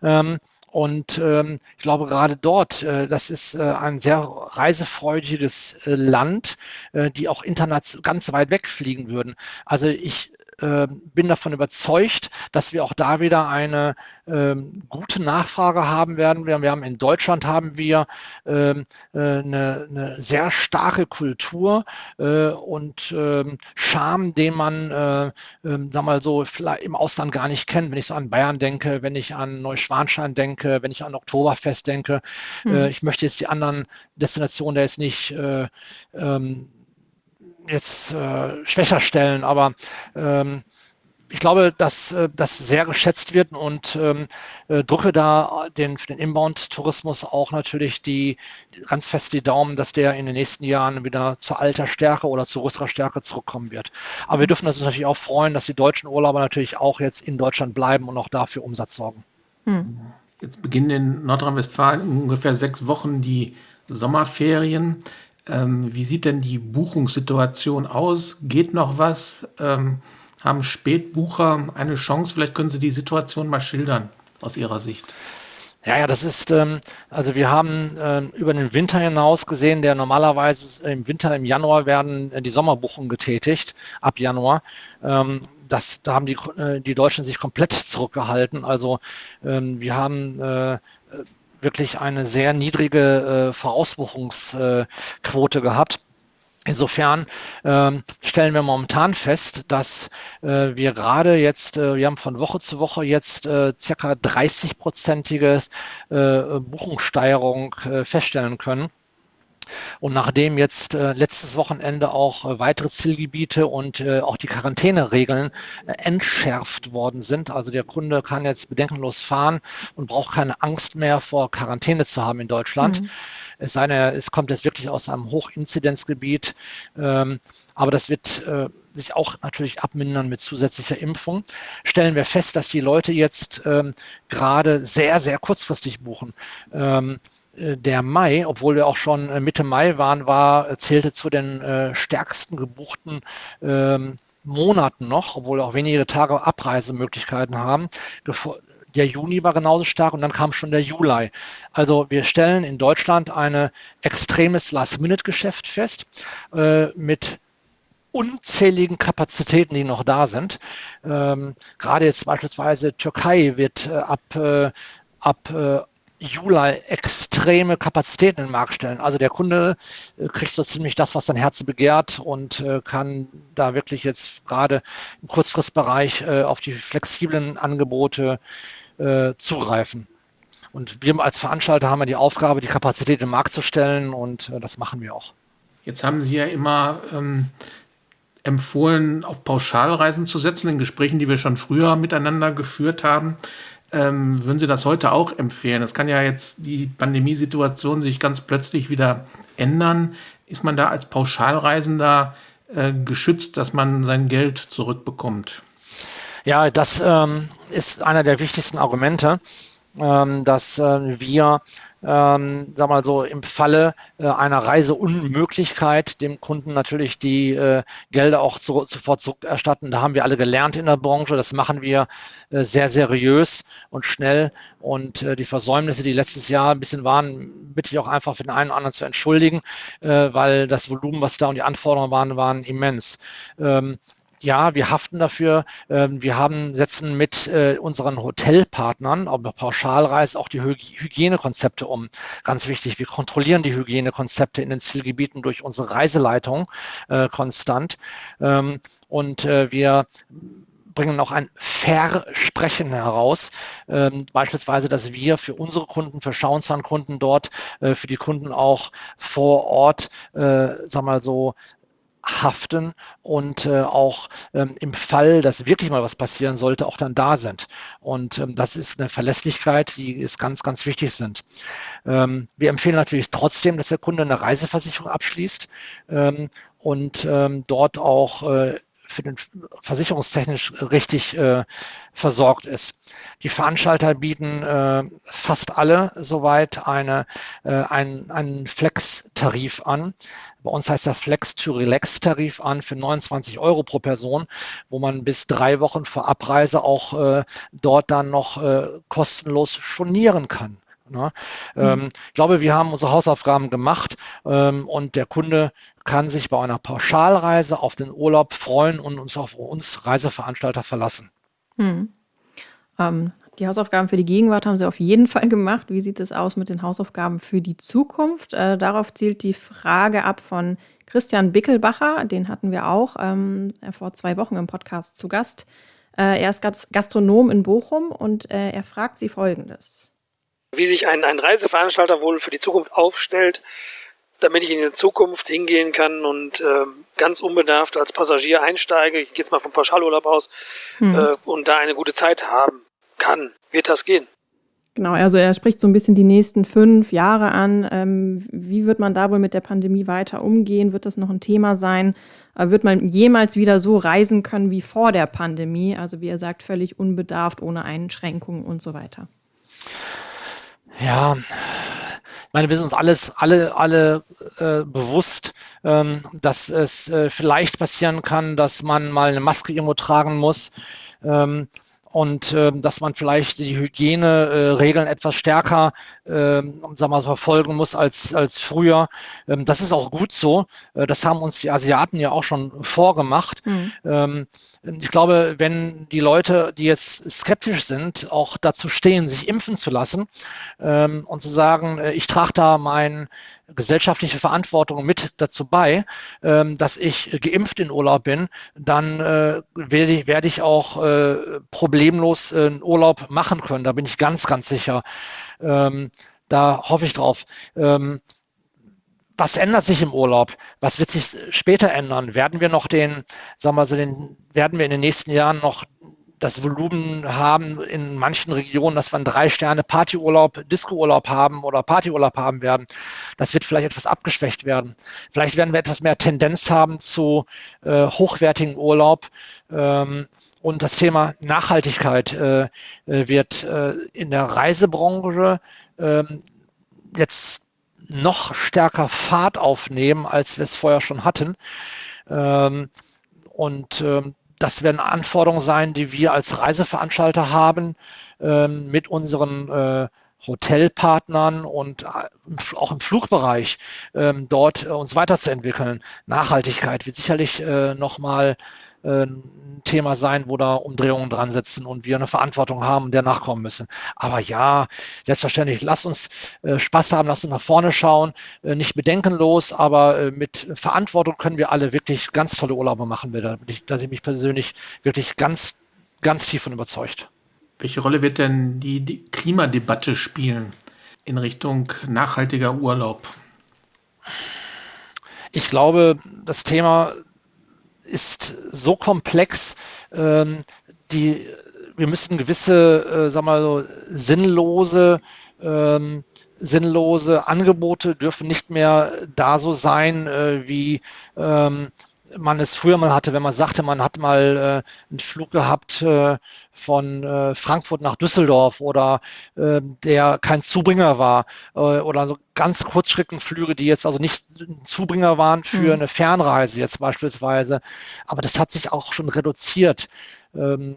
Ähm, und ähm, ich glaube, gerade dort, äh, das ist äh, ein sehr reisefreudiges äh, Land, äh, die auch international ganz weit wegfliegen würden. Also ich äh, bin davon überzeugt, dass wir auch da wieder eine ähm, gute Nachfrage haben werden. Wir, wir, haben in Deutschland haben wir ähm, äh, eine, eine, sehr starke Kultur äh, und ähm, Charme, den man, äh, ähm, sag mal so, im Ausland gar nicht kennt. Wenn ich so an Bayern denke, wenn ich an Neuschwanstein denke, wenn ich an Oktoberfest denke. Hm. ich möchte jetzt die anderen Destinationen da jetzt nicht äh, ähm, jetzt äh, schwächer stellen, aber ähm, ich glaube, dass äh, das sehr geschätzt wird und ähm, äh, drücke da den, für den Inbound-Tourismus auch natürlich die ganz fest die Daumen, dass der in den nächsten Jahren wieder zu alter Stärke oder zu größerer Stärke zurückkommen wird. Aber wir dürfen uns natürlich auch freuen, dass die deutschen Urlauber natürlich auch jetzt in Deutschland bleiben und auch dafür Umsatz sorgen.
Hm. Jetzt beginnen in Nordrhein-Westfalen ungefähr sechs Wochen die Sommerferien. Ähm, wie sieht denn die Buchungssituation aus? Geht noch was? Ähm, haben Spätbucher eine Chance? Vielleicht können Sie die Situation mal schildern aus Ihrer Sicht.
Ja, ja, das ist, ähm, also wir haben äh, über den Winter hinaus gesehen, der normalerweise im Winter, im Januar werden äh, die Sommerbuchungen getätigt, ab Januar. Ähm, das, da haben die, äh, die Deutschen sich komplett zurückgehalten. Also ähm, wir haben äh, wirklich eine sehr niedrige äh, Vorausbuchungsquote gehabt. Insofern ähm, stellen wir momentan fest, dass äh, wir gerade jetzt, äh, wir haben von Woche zu Woche jetzt äh, circa 30-prozentige äh, Buchungssteigerung äh, feststellen können. Und nachdem jetzt äh, letztes Wochenende auch äh, weitere Zielgebiete und äh, auch die Quarantäneregeln äh, entschärft worden sind, also der Kunde kann jetzt bedenkenlos fahren und braucht keine Angst mehr vor Quarantäne zu haben in Deutschland. Mhm. Es sei denn, es kommt jetzt wirklich aus einem Hochinzidenzgebiet. Ähm, aber das wird äh, sich auch natürlich abmindern mit zusätzlicher Impfung. Stellen wir fest, dass die Leute jetzt ähm, gerade sehr, sehr kurzfristig buchen. Ähm, äh, der Mai, obwohl wir auch schon äh, Mitte Mai waren, war, zählte zu den äh, stärksten gebuchten ähm, Monaten noch, obwohl wir auch wenige Tage Abreisemöglichkeiten haben. Der Juni war genauso stark und dann kam schon der Juli. Also wir stellen in Deutschland ein extremes Last-Minute-Geschäft fest äh, mit unzähligen Kapazitäten, die noch da sind. Ähm, gerade jetzt beispielsweise Türkei wird äh, ab, äh, ab äh, Juli extreme Kapazitäten in den Markt stellen. Also der Kunde äh, kriegt so ziemlich das, was sein Herz begehrt und äh, kann da wirklich jetzt gerade im Kurzfristbereich äh, auf die flexiblen Angebote zugreifen. Und wir als Veranstalter haben ja die Aufgabe, die Kapazität im Markt zu stellen und das machen wir auch.
Jetzt haben Sie ja immer ähm, empfohlen, auf Pauschalreisen zu setzen, in Gesprächen, die wir schon früher miteinander geführt haben. Ähm, würden Sie das heute auch empfehlen? Es kann ja jetzt die Pandemiesituation sich ganz plötzlich wieder ändern. Ist man da als Pauschalreisender äh, geschützt, dass man sein Geld zurückbekommt?
Ja, das ähm, ist einer der wichtigsten Argumente, ähm, dass äh, wir ähm, sag mal so, im Falle äh, einer Reiseunmöglichkeit dem Kunden natürlich die äh, Gelder auch zu, sofort zurückerstatten. Da haben wir alle gelernt in der Branche. Das machen wir äh, sehr seriös und schnell. Und äh, die Versäumnisse, die letztes Jahr ein bisschen waren, bitte ich auch einfach für den einen oder anderen zu entschuldigen, äh, weil das Volumen, was da und die Anforderungen waren, waren immens. Ähm, ja, wir haften dafür. Ähm, wir haben, setzen mit äh, unseren Hotelpartnern, aber Pauschalreise auch die Hygienekonzepte um. Ganz wichtig, wir kontrollieren die Hygienekonzepte in den Zielgebieten durch unsere Reiseleitung äh, konstant. Ähm, und äh, wir bringen auch ein Versprechen heraus, ähm, beispielsweise, dass wir für unsere Kunden, für Schauenzahn-Kunden dort, äh, für die Kunden auch vor Ort, äh, sag mal so, haften und äh, auch ähm, im Fall, dass wirklich mal was passieren sollte, auch dann da sind. Und ähm, das ist eine Verlässlichkeit, die ist ganz, ganz wichtig sind. Ähm, wir empfehlen natürlich trotzdem, dass der Kunde eine Reiseversicherung abschließt ähm, und ähm, dort auch äh, für den versicherungstechnisch richtig äh, versorgt ist. Die Veranstalter bieten äh, fast alle soweit eine, äh, einen, einen Flex-Tarif an. Bei uns heißt der Flex-to-Relax-Tarif an für 29 Euro pro Person, wo man bis drei Wochen vor Abreise auch äh, dort dann noch äh, kostenlos stornieren kann. Ne? Mhm. Ähm, ich glaube, wir haben unsere Hausaufgaben gemacht ähm, und der Kunde kann sich bei einer Pauschalreise auf den Urlaub freuen und uns auf uns Reiseveranstalter verlassen.
Mhm. Ähm, die Hausaufgaben für die Gegenwart haben Sie auf jeden Fall gemacht. Wie sieht es aus mit den Hausaufgaben für die Zukunft? Äh, darauf zielt die Frage ab von Christian Bickelbacher. Den hatten wir auch ähm, vor zwei Wochen im Podcast zu Gast. Äh, er ist Gastronom in Bochum und äh, er fragt Sie Folgendes
wie sich ein, ein Reiseveranstalter wohl für die Zukunft aufstellt, damit ich in die Zukunft hingehen kann und äh, ganz unbedarft als Passagier einsteige, ich gehe jetzt mal vom Pauschalurlaub aus, hm. äh, und da eine gute Zeit haben kann. Wird das gehen?
Genau, also er spricht so ein bisschen die nächsten fünf Jahre an. Ähm, wie wird man da wohl mit der Pandemie weiter umgehen? Wird das noch ein Thema sein? Äh, wird man jemals wieder so reisen können wie vor der Pandemie? Also wie er sagt, völlig unbedarft, ohne Einschränkungen und so weiter.
Ja, ich meine, wir sind uns alles, alle, alle äh, bewusst, ähm, dass es äh, vielleicht passieren kann, dass man mal eine Maske irgendwo tragen muss. Ähm, und äh, dass man vielleicht die Hygieneregeln äh, etwas stärker äh, sagen wir, verfolgen muss als, als früher. Ähm, das ist auch gut so. Äh, das haben uns die Asiaten ja auch schon vorgemacht. Mhm. Ähm, ich glaube, wenn die Leute, die jetzt skeptisch sind, auch dazu stehen, sich impfen zu lassen ähm, und zu sagen, äh, ich trage da mein gesellschaftliche Verantwortung mit dazu bei, ähm, dass ich geimpft in Urlaub bin, dann äh, werde, ich, werde ich auch äh, problemlos äh, einen Urlaub machen können. Da bin ich ganz, ganz sicher. Ähm, da hoffe ich drauf. Ähm, was ändert sich im Urlaub? Was wird sich später ändern? Werden wir noch den, sagen wir so, den, werden wir in den nächsten Jahren noch das Volumen haben in manchen Regionen, dass wir drei Sterne Partyurlaub, Discourlaub haben oder Partyurlaub haben werden. Das wird vielleicht etwas abgeschwächt werden. Vielleicht werden wir etwas mehr Tendenz haben zu äh, hochwertigen Urlaub. Ähm, und das Thema Nachhaltigkeit äh, äh wird äh, in der Reisebranche ähm, jetzt noch stärker Fahrt aufnehmen, als wir es vorher schon hatten. Ähm, und ähm, das werden Anforderungen sein, die wir als Reiseveranstalter haben ähm, mit unseren äh, Hotelpartnern und äh, auch im Flugbereich ähm, dort äh, uns weiterzuentwickeln. Nachhaltigkeit wird sicherlich äh, nochmal ein Thema sein, wo da Umdrehungen dran sitzen und wir eine Verantwortung haben der nachkommen müssen. Aber ja, selbstverständlich, lass uns äh, Spaß haben, lass uns nach vorne schauen, äh, nicht bedenkenlos, aber äh, mit Verantwortung können wir alle wirklich ganz tolle Urlaube machen. Da bin ich, da bin ich mich persönlich wirklich ganz, ganz tief von überzeugt.
Welche Rolle wird denn die, die Klimadebatte spielen in Richtung nachhaltiger Urlaub?
Ich glaube, das Thema ist so komplex, ähm, die, wir müssen gewisse, äh, sag mal so, sinnlose, ähm, sinnlose Angebote dürfen nicht mehr da so sein, äh, wie ähm, man es früher mal hatte, wenn man sagte, man hat mal äh, einen Flug gehabt äh, von äh, Frankfurt nach Düsseldorf oder äh, der kein Zubringer war äh, oder so ganz Kurzstreckenflüge, die jetzt also nicht Zubringer waren für mhm. eine Fernreise jetzt beispielsweise. Aber das hat sich auch schon reduziert. Ähm,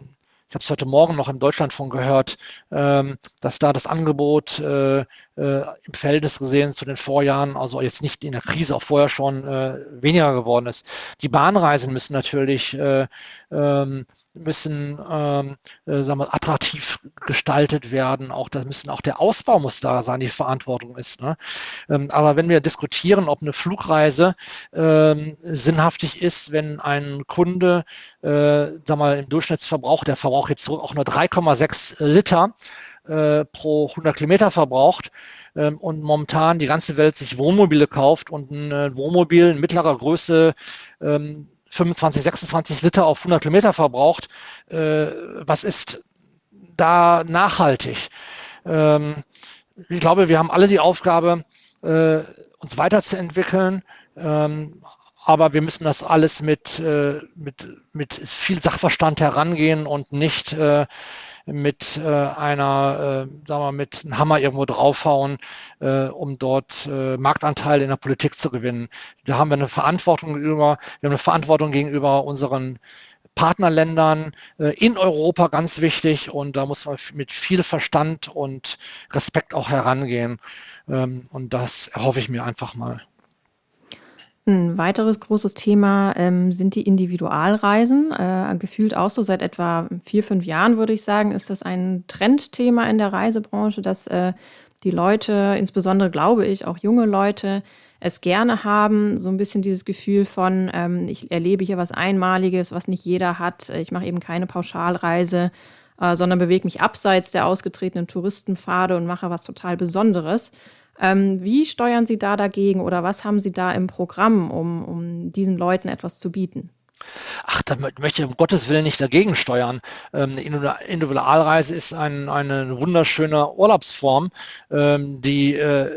ich habe es heute Morgen noch im Deutschlandfunk gehört, ähm, dass da das Angebot äh, äh, im Verhältnis gesehen zu den Vorjahren, also jetzt nicht in der Krise, auch vorher schon äh, weniger geworden ist. Die Bahnreisen müssen natürlich äh, ähm, müssen ähm, äh, sagen wir, attraktiv gestaltet werden. Auch das müssen auch der Ausbau muss da sein, die Verantwortung ist. Ne? Ähm, aber wenn wir diskutieren, ob eine Flugreise ähm, sinnhaftig ist, wenn ein Kunde, äh, sag mal, im Durchschnittsverbrauch, der verbraucht jetzt auch nur 3,6 Liter äh, pro 100 Kilometer verbraucht ähm, und momentan die ganze Welt sich Wohnmobile kauft und ein äh, Wohnmobil in mittlerer Größe ähm, 25, 26 Liter auf 100 Kilometer verbraucht, äh, was ist da nachhaltig? Ähm, ich glaube, wir haben alle die Aufgabe, äh, uns weiterzuentwickeln. Ähm, aber wir müssen das alles mit, äh, mit, mit viel Sachverstand herangehen und nicht äh, mit äh, einer, äh, sagen wir, mit einem Hammer irgendwo draufhauen, äh, um dort äh, Marktanteile in der Politik zu gewinnen. Da haben wir eine Verantwortung gegenüber, wir haben eine Verantwortung gegenüber unseren Partnerländern äh, in Europa ganz wichtig und da muss man mit viel Verstand und Respekt auch herangehen. Ähm, und das erhoffe ich mir einfach mal.
Ein weiteres großes Thema ähm, sind die Individualreisen. Äh, gefühlt auch so seit etwa vier, fünf Jahren, würde ich sagen, ist das ein Trendthema in der Reisebranche, dass äh, die Leute, insbesondere glaube ich, auch junge Leute, es gerne haben, so ein bisschen dieses Gefühl von, ähm, ich erlebe hier was Einmaliges, was nicht jeder hat. Ich mache eben keine Pauschalreise, äh, sondern bewege mich abseits der ausgetretenen Touristenpfade und mache was total Besonderes. Ähm, wie steuern Sie da dagegen oder was haben Sie da im Programm, um, um diesen Leuten etwas zu bieten?
Ach, da möchte ich um Gottes Willen nicht dagegen steuern. Ähm, eine Individualreise ist ein, eine wunderschöne Urlaubsform, ähm, die äh,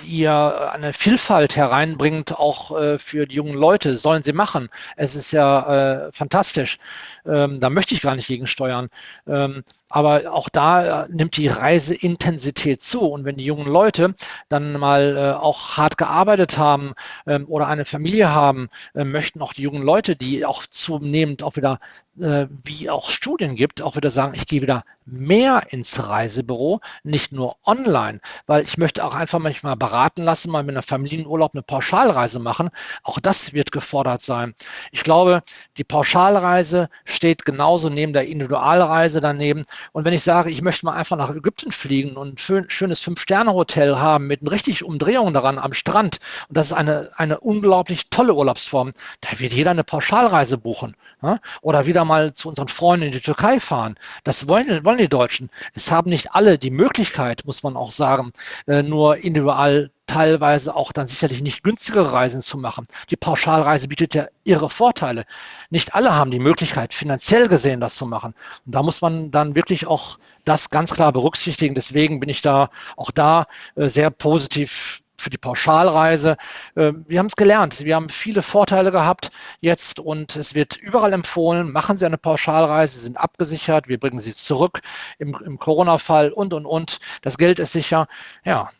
die ja eine Vielfalt hereinbringt, auch äh, für die jungen Leute, sollen sie machen. Es ist ja äh, fantastisch. Ähm, da möchte ich gar nicht gegensteuern. Ähm, aber auch da äh, nimmt die Reiseintensität zu. Und wenn die jungen Leute dann mal äh, auch hart gearbeitet haben ähm, oder eine Familie haben, äh, möchten auch die jungen Leute, die auch zunehmend auch wieder, wie auch Studien gibt, auch wieder sagen, ich gehe wieder mehr ins Reisebüro, nicht nur online, weil ich möchte auch einfach manchmal beraten lassen, mal mit einer Familienurlaub eine Pauschalreise machen. Auch das wird gefordert sein. Ich glaube, die Pauschalreise steht genauso neben der Individualreise daneben. Und wenn ich sage, ich möchte mal einfach nach Ägypten fliegen und ein schönes Fünf-Sterne-Hotel haben mit richtig Umdrehungen daran am Strand, und das ist eine, eine unglaublich tolle Urlaubsform, da wird jeder eine Pauschalreise buchen. Ja? Oder wieder mal zu unseren Freunden in die Türkei fahren. Das wollen, wollen die Deutschen. Es haben nicht alle die Möglichkeit, muss man auch sagen, äh, nur individual teilweise auch dann sicherlich nicht günstigere Reisen zu machen. Die Pauschalreise bietet ja ihre Vorteile. Nicht alle haben die Möglichkeit, finanziell gesehen das zu machen. Und da muss man dann wirklich auch das ganz klar berücksichtigen. Deswegen bin ich da auch da äh, sehr positiv für die Pauschalreise. Äh, wir haben es gelernt. Wir haben viele Vorteile gehabt jetzt und es wird überall empfohlen, machen Sie eine Pauschalreise, Sie sind abgesichert, wir bringen Sie zurück im, im Corona-Fall und, und, und. Das Geld ist sicher. Ja,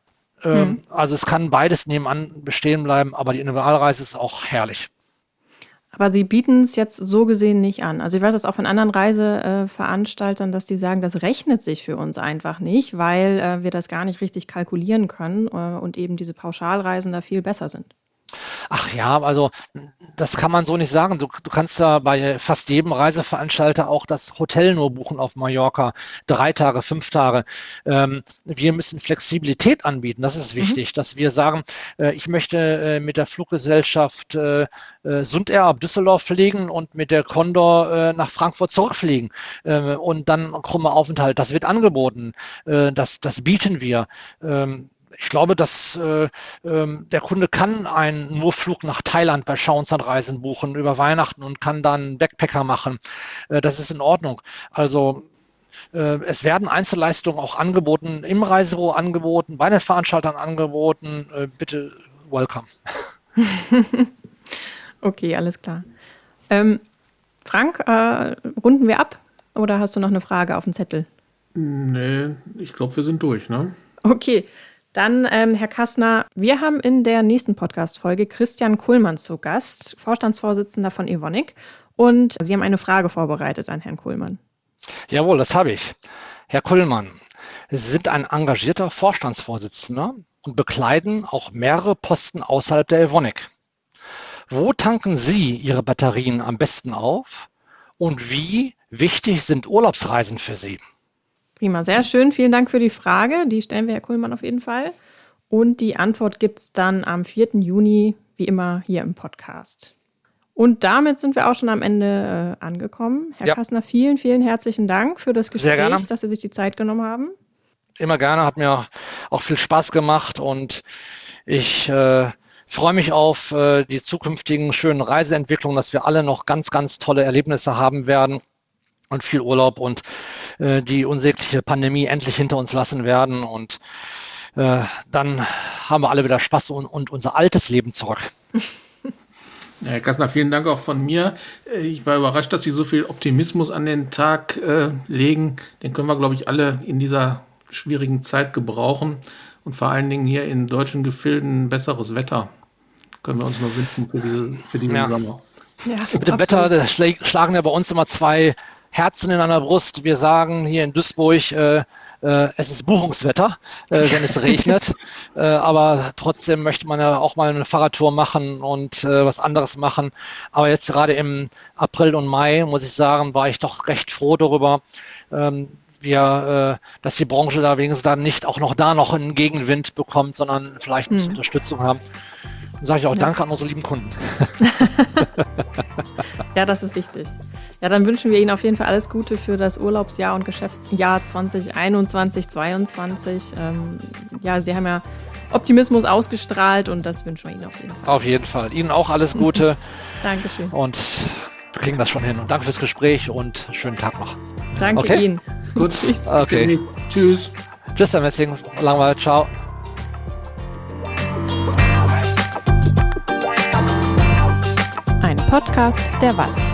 hm. Also es kann beides nebenan bestehen bleiben, aber die Individualreise ist auch herrlich.
Aber Sie bieten es jetzt so gesehen nicht an. Also ich weiß das auch von anderen Reiseveranstaltern, dass die sagen, das rechnet sich für uns einfach nicht, weil äh, wir das gar nicht richtig kalkulieren können äh, und eben diese Pauschalreisen da viel besser sind.
Ach ja, also das kann man so nicht sagen. Du, du kannst ja bei fast jedem Reiseveranstalter auch das Hotel nur buchen auf Mallorca. Drei Tage, fünf Tage. Ähm, wir müssen Flexibilität anbieten. Das ist mhm. wichtig, mhm. dass wir sagen, äh, ich möchte äh, mit der Fluggesellschaft äh, äh Sundair ab Düsseldorf fliegen und mit der Condor äh, nach Frankfurt zurückfliegen äh, und dann krummer Aufenthalt. Das wird angeboten. das, das bieten wir. Ähm, ich glaube, dass äh, ähm, der Kunde kann einen Nurflug nach Thailand bei Schauenslandreisen buchen über Weihnachten und kann dann Backpacker machen. Äh, das ist in Ordnung. Also äh, es werden Einzelleistungen auch angeboten, im Reisebüro angeboten, bei den Veranstaltern angeboten. Äh, bitte welcome. <laughs>
okay, alles klar. Ähm, Frank, äh, runden wir ab oder hast du noch eine Frage auf dem Zettel?
Nee, ich glaube, wir sind durch, ne?
Okay, dann, ähm, Herr Kassner, wir haben in der nächsten Podcast-Folge Christian Kuhlmann zu Gast, Vorstandsvorsitzender von Evonik. Und Sie haben eine Frage vorbereitet an Herrn Kuhlmann.
Jawohl, das habe ich. Herr Kuhlmann, Sie sind ein engagierter Vorstandsvorsitzender und bekleiden auch mehrere Posten außerhalb der Evonik. Wo tanken Sie Ihre Batterien am besten auf und wie wichtig sind Urlaubsreisen für Sie?
Prima, sehr schön. Vielen Dank für die Frage. Die stellen wir Herr Kuhlmann auf jeden Fall. Und die Antwort gibt es dann am 4. Juni, wie immer, hier im Podcast. Und damit sind wir auch schon am Ende äh, angekommen. Herr ja. Kassner, vielen, vielen herzlichen Dank für das Gespräch, dass Sie sich die Zeit genommen haben.
Immer gerne, hat mir auch viel Spaß gemacht und ich äh, freue mich auf äh, die zukünftigen schönen Reiseentwicklungen, dass wir alle noch ganz, ganz tolle Erlebnisse haben werden und viel Urlaub und äh, die unsägliche Pandemie endlich hinter uns lassen werden. Und äh, dann haben wir alle wieder Spaß und, und unser altes Leben zurück.
Ja, <laughs> Herr Kassner, vielen Dank auch von mir. Äh, ich war überrascht, dass Sie so viel Optimismus an den Tag äh, legen. Den können wir, glaube ich, alle in dieser schwierigen Zeit gebrauchen. Und vor allen Dingen hier in deutschen Gefilden besseres Wetter. Können wir uns nur wünschen für, diese, für diesen ja. Sommer.
Ja, Mit dem absolut. Wetter schlagen ja bei uns immer zwei Herzen in einer Brust. Wir sagen hier in Duisburg, äh, äh, es ist Buchungswetter, äh, wenn es regnet. <laughs> Äh, aber trotzdem möchte man ja auch mal eine Fahrradtour machen und äh, was anderes machen. Aber jetzt gerade im April und Mai, muss ich sagen, war ich doch recht froh darüber. Ähm, wir, äh, dass die Branche da wenigstens dann nicht auch noch da noch einen Gegenwind bekommt, sondern vielleicht ein bisschen mhm. Unterstützung haben. Dann sage ich auch ja. Danke an unsere lieben Kunden. <laughs>
ja, das ist wichtig. Ja, dann wünschen wir Ihnen auf jeden Fall alles Gute für das Urlaubsjahr und Geschäftsjahr 2021, 2022. Ähm, ja, Sie haben ja Optimismus ausgestrahlt und das wünschen wir Ihnen auf jeden Fall.
Auf jeden Fall. Ihnen auch alles <laughs> Gute.
Dankeschön.
Und wir kriegen das schon hin. Und danke fürs Gespräch und schönen Tag noch.
Danke okay? Ihnen.
Gut. <laughs> Tschüss. Okay. Tschüss. Tschüss, Herr Messing. Langweil. Ciao.
Podcast der Walz.